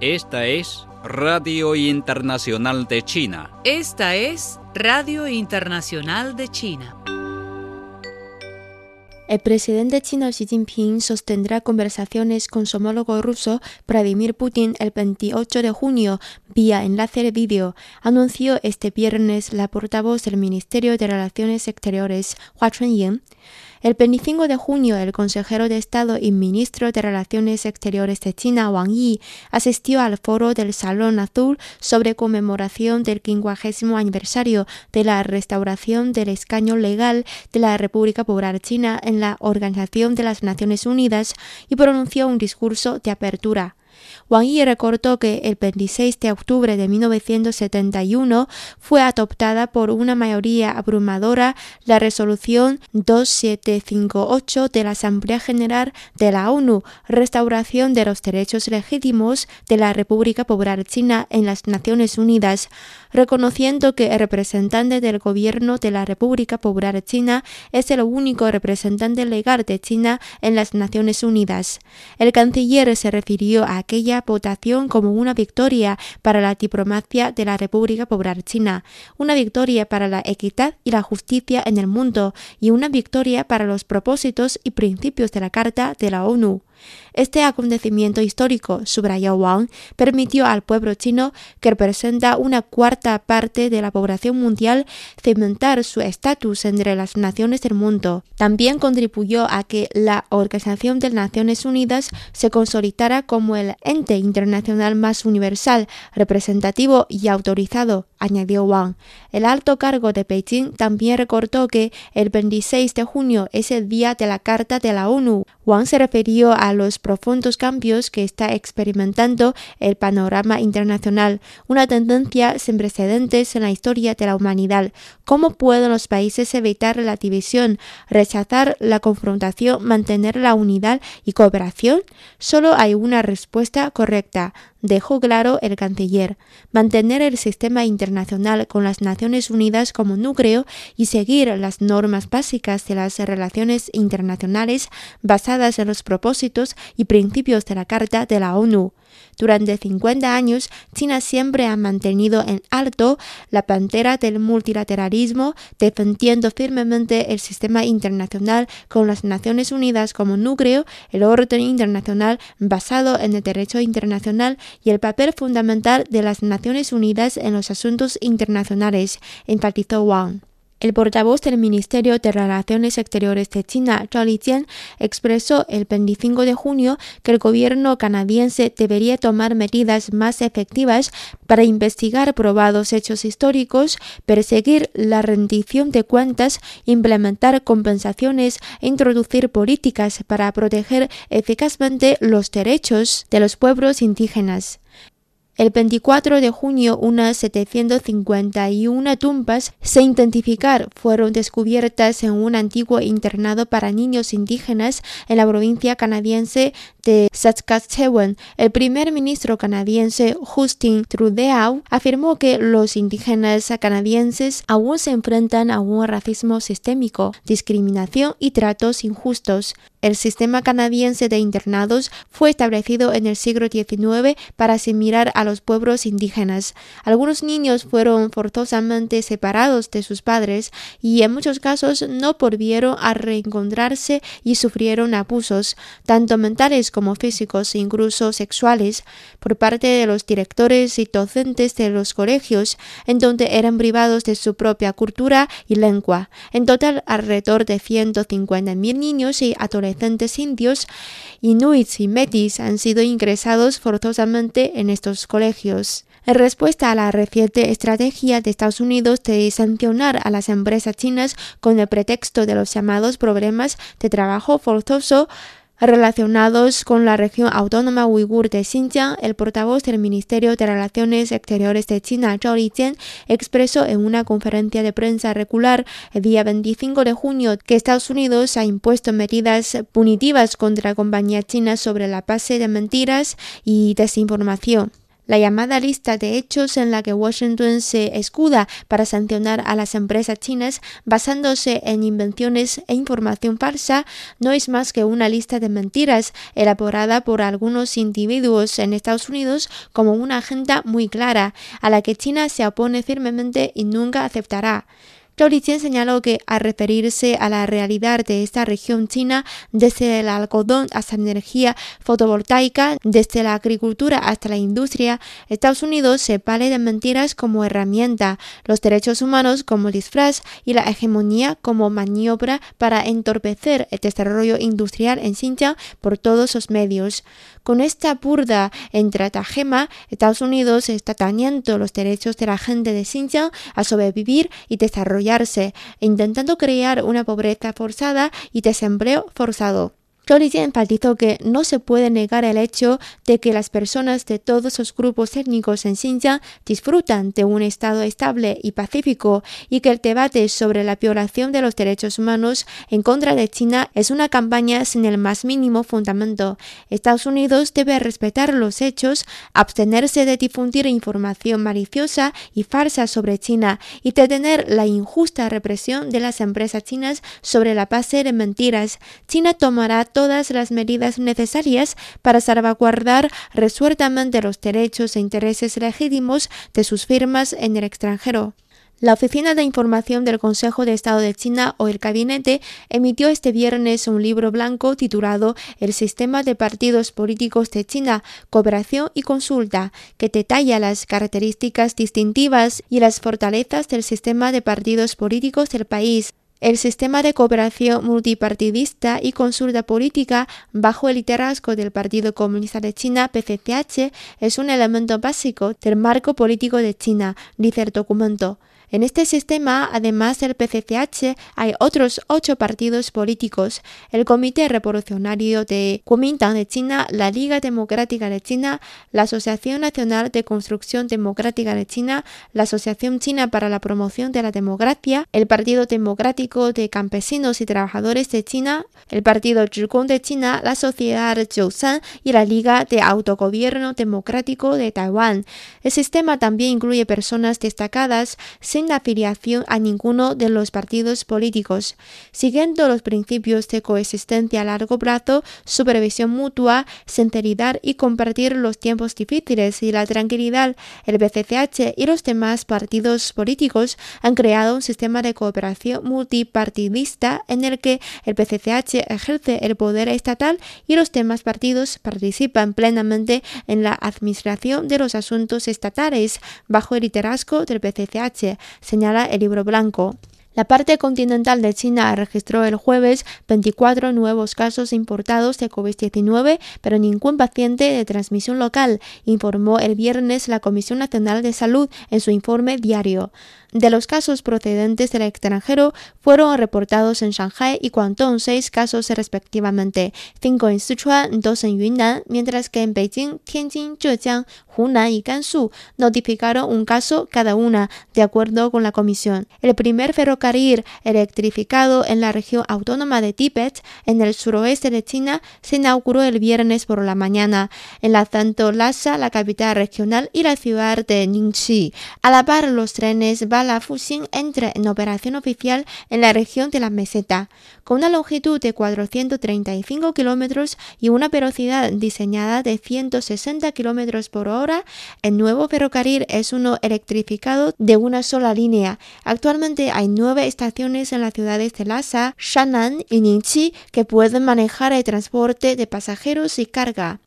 Esta es Radio Internacional de China. Esta es Radio Internacional de China. El presidente chino Xi Jinping sostendrá conversaciones con su homólogo ruso Vladimir Putin el 28 de junio vía enlace de vídeo, anunció este viernes la portavoz del Ministerio de Relaciones Exteriores, Hua Chunying. El 25 de junio, el consejero de Estado y ministro de Relaciones Exteriores de China, Wang Yi, asistió al foro del Salón Azul sobre conmemoración del 50 aniversario de la restauración del escaño legal de la República Popular China en la Organización de las Naciones Unidas y pronunció un discurso de apertura. Wang Yi recordó que el 26 de octubre de 1971 fue adoptada por una mayoría abrumadora la resolución 2758 de la Asamblea General de la ONU, restauración de los derechos legítimos de la República Popular China en las Naciones Unidas, reconociendo que el representante del gobierno de la República Popular China es el único representante legal de China en las Naciones Unidas. El canciller se refirió a aquella votación como una victoria para la diplomacia de la República Popular China, una victoria para la equidad y la justicia en el mundo y una victoria para los propósitos y principios de la Carta de la ONU. Este acontecimiento histórico, subrayó Wang, permitió al pueblo chino, que representa una cuarta parte de la población mundial, cimentar su estatus entre las naciones del mundo. También contribuyó a que la Organización de Naciones Unidas se consolidara como el ente internacional más universal, representativo y autorizado, añadió Wang. El alto cargo de Beijing también recordó que el 26 de junio es el día de la Carta de la ONU. Wang se refirió a los profundos cambios que está experimentando el panorama internacional, una tendencia sin precedentes en la historia de la humanidad. ¿Cómo pueden los países evitar la división, rechazar la confrontación, mantener la unidad y cooperación? Solo hay una respuesta correcta dejó claro el canciller, mantener el sistema internacional con las Naciones Unidas como núcleo y seguir las normas básicas de las relaciones internacionales basadas en los propósitos y principios de la Carta de la ONU. Durante 50 años, China siempre ha mantenido en alto la pantera del multilateralismo, defendiendo firmemente el sistema internacional con las Naciones Unidas como núcleo, el orden internacional basado en el derecho internacional y el papel fundamental de las Naciones Unidas en los asuntos internacionales, enfatizó Wang. El portavoz del Ministerio de Relaciones Exteriores de China, Zhao Lijian, expresó el 25 de junio que el gobierno canadiense debería tomar medidas más efectivas para investigar probados hechos históricos, perseguir la rendición de cuentas, implementar compensaciones e introducir políticas para proteger eficazmente los derechos de los pueblos indígenas. El 24 de junio, unas 751 tumbas sin identificar fueron descubiertas en un antiguo internado para niños indígenas en la provincia canadiense de Saskatchewan. El primer ministro canadiense Justin Trudeau afirmó que los indígenas canadienses aún se enfrentan a un racismo sistémico, discriminación y tratos injustos. El sistema canadiense de internados fue establecido en el siglo XIX para asimilar a los pueblos indígenas. Algunos niños fueron forzosamente separados de sus padres y en muchos casos no volvieron a reencontrarse y sufrieron abusos, tanto mentales como físicos e incluso sexuales, por parte de los directores y docentes de los colegios, en donde eran privados de su propia cultura y lengua. En total, alrededor de 150.000 niños y adolescentes indios, inuits y metis han sido ingresados forzosamente en estos colegios. En respuesta a la reciente estrategia de Estados Unidos de sancionar a las empresas chinas con el pretexto de los llamados problemas de trabajo forzoso, relacionados con la región autónoma uigur de Xinjiang, el portavoz del Ministerio de Relaciones Exteriores de China, Zhao Lijian, expresó en una conferencia de prensa regular el día 25 de junio que Estados Unidos ha impuesto medidas punitivas contra compañías chinas sobre la base de mentiras y desinformación. La llamada lista de hechos en la que Washington se escuda para sancionar a las empresas chinas basándose en invenciones e información falsa no es más que una lista de mentiras elaborada por algunos individuos en Estados Unidos como una agenda muy clara, a la que China se opone firmemente y nunca aceptará. Lijian señaló que, al referirse a la realidad de esta región china, desde el algodón hasta la energía fotovoltaica, desde la agricultura hasta la industria, Estados Unidos se vale de mentiras como herramienta, los derechos humanos como disfraz y la hegemonía como maniobra para entorpecer el desarrollo industrial en Xinjiang por todos los medios. Con esta burda estratagema, Estados Unidos está dañando los derechos de la gente de Xinjiang a sobrevivir y desarrollar intentando crear una pobreza forzada y desempleo forzado. Zhou enfatizó que no se puede negar el hecho de que las personas de todos los grupos étnicos en Xinjiang disfrutan de un estado estable y pacífico y que el debate sobre la violación de los derechos humanos en contra de China es una campaña sin el más mínimo fundamento. Estados Unidos debe respetar los hechos, abstenerse de difundir información maliciosa y falsa sobre China y detener la injusta represión de las empresas chinas sobre la base de mentiras. China tomará todas las medidas necesarias para salvaguardar resueltamente los derechos e intereses legítimos de sus firmas en el extranjero. La Oficina de Información del Consejo de Estado de China o el Gabinete emitió este viernes un libro blanco titulado El sistema de partidos políticos de China, cooperación y consulta, que detalla las características distintivas y las fortalezas del sistema de partidos políticos del país. El sistema de cooperación multipartidista y consulta política bajo el liderazgo del Partido Comunista de China, PCCH, es un elemento básico del marco político de China, dice el documento. En este sistema, además del PCCH, hay otros ocho partidos políticos: el Comité Revolucionario de Kuomintang de China, la Liga Democrática de China, la Asociación Nacional de Construcción Democrática de China, la Asociación China para la Promoción de la Democracia, el Partido Democrático de Campesinos y Trabajadores de China, el Partido Zhigong de China, la Sociedad Zhoushan y la Liga de Autogobierno Democrático de Taiwán. El sistema también incluye personas destacadas afiliación a ninguno de los partidos políticos, siguiendo los principios de coexistencia a largo plazo, supervisión mutua, sinceridad y compartir los tiempos difíciles y la tranquilidad. El BCCH y los demás partidos políticos han creado un sistema de cooperación multipartidista en el que el BCCH ejerce el poder estatal y los demás partidos participan plenamente en la administración de los asuntos estatales bajo el liderazgo del BCCH, señala el libro blanco. La parte continental de China registró el jueves 24 nuevos casos importados de COVID-19, pero ningún paciente de transmisión local, informó el viernes la Comisión Nacional de Salud en su informe diario. De los casos procedentes del extranjero fueron reportados en Shanghai y Guangdong seis casos respectivamente, cinco en Sichuan, dos en Yunnan, mientras que en Beijing, Tianjin, Zhejiang, Hunan y Gansu notificaron un caso cada una, de acuerdo con la comisión. El primer ferrocarril electrificado en la región autónoma de Tíbet, en el suroeste de China, se inauguró el viernes por la mañana, enlazando Lhasa, la capital regional, y la ciudad de Ningxi. A la par, los trenes la Fuxing entra en operación oficial en la región de la meseta. Con una longitud de 435 kilómetros y una velocidad diseñada de 160 kilómetros por hora, el nuevo ferrocarril es uno electrificado de una sola línea. Actualmente hay nueve estaciones en las ciudades de Lhasa, Shannan y Ningxi que pueden manejar el transporte de pasajeros y carga.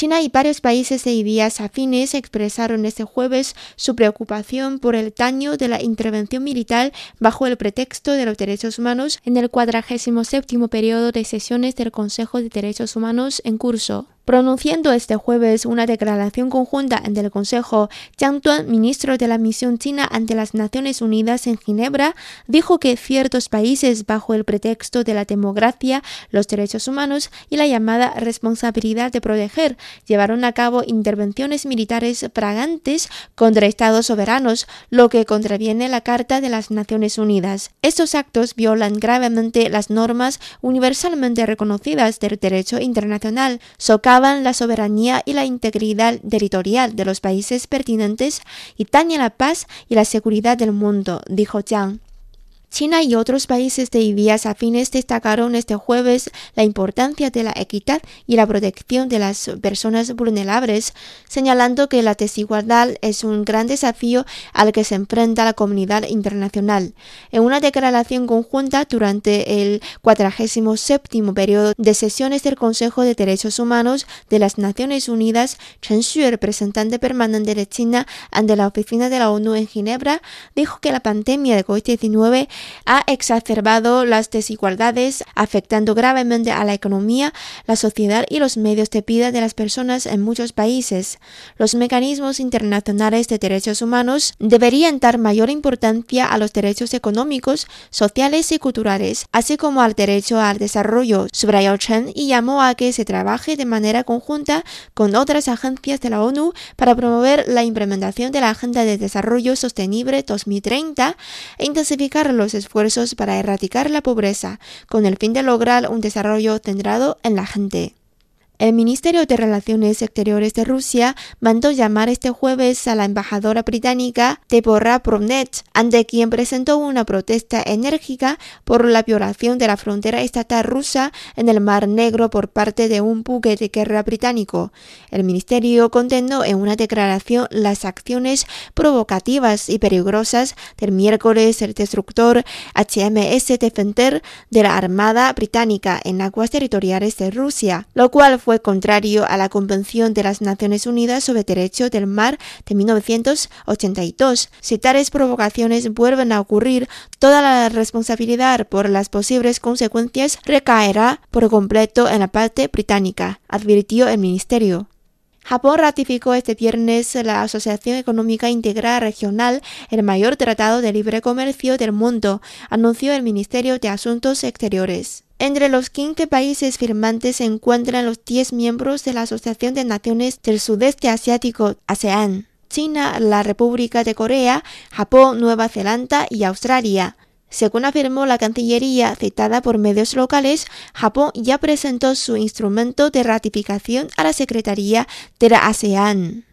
China y varios países de vías afines expresaron este jueves su preocupación por el daño de la intervención militar bajo el pretexto de los derechos humanos en el 47 periodo de sesiones del Consejo de Derechos Humanos en curso. Pronunciando este jueves una declaración conjunta ante el Consejo, Jiang Tuan, ministro de la misión china ante las Naciones Unidas en Ginebra, dijo que ciertos países, bajo el pretexto de la democracia, los derechos humanos y la llamada responsabilidad de proteger, llevaron a cabo intervenciones militares fragantes contra estados soberanos, lo que contraviene la Carta de las Naciones Unidas. Estos actos violan gravemente las normas universalmente reconocidas del derecho internacional, la soberanía y la integridad territorial de los países pertinentes y dañan la paz y la seguridad del mundo, dijo Jiang. China y otros países de ideas afines destacaron este jueves la importancia de la equidad y la protección de las personas vulnerables, señalando que la desigualdad es un gran desafío al que se enfrenta la comunidad internacional. En una declaración conjunta durante el 47 periodo de sesiones del Consejo de Derechos Humanos de las Naciones Unidas, Chen Xue, representante permanente de China ante la oficina de la ONU en Ginebra, dijo que la pandemia de COVID-19 ha exacerbado las desigualdades, afectando gravemente a la economía, la sociedad y los medios de vida de las personas en muchos países. Los mecanismos internacionales de derechos humanos deberían dar mayor importancia a los derechos económicos, sociales y culturales, así como al derecho al desarrollo, subrayó Chen y llamó a que se trabaje de manera conjunta con otras agencias de la ONU para promover la implementación de la Agenda de Desarrollo Sostenible 2030 e intensificar los esfuerzos para erradicar la pobreza, con el fin de lograr un desarrollo centrado en la gente. El Ministerio de Relaciones Exteriores de Rusia mandó llamar este jueves a la embajadora británica Deborah Bromnet, ante quien presentó una protesta enérgica por la violación de la frontera estatal rusa en el Mar Negro por parte de un buque de guerra británico. El ministerio condenó en una declaración las acciones provocativas y peligrosas del miércoles el destructor HMS Defender de la Armada Británica en aguas territoriales de Rusia, lo cual fue fue contrario a la Convención de las Naciones Unidas sobre Derecho del Mar de 1982. Si tales provocaciones vuelven a ocurrir, toda la responsabilidad por las posibles consecuencias recaerá por completo en la parte británica, advirtió el ministerio. Japón ratificó este viernes la Asociación Económica Integral Regional, el mayor tratado de libre comercio del mundo, anunció el Ministerio de Asuntos Exteriores. Entre los 15 países firmantes se encuentran los 10 miembros de la Asociación de Naciones del Sudeste Asiático, ASEAN, China, la República de Corea, Japón, Nueva Zelanda y Australia. Según afirmó la Cancillería citada por medios locales, Japón ya presentó su instrumento de ratificación a la Secretaría de la ASEAN.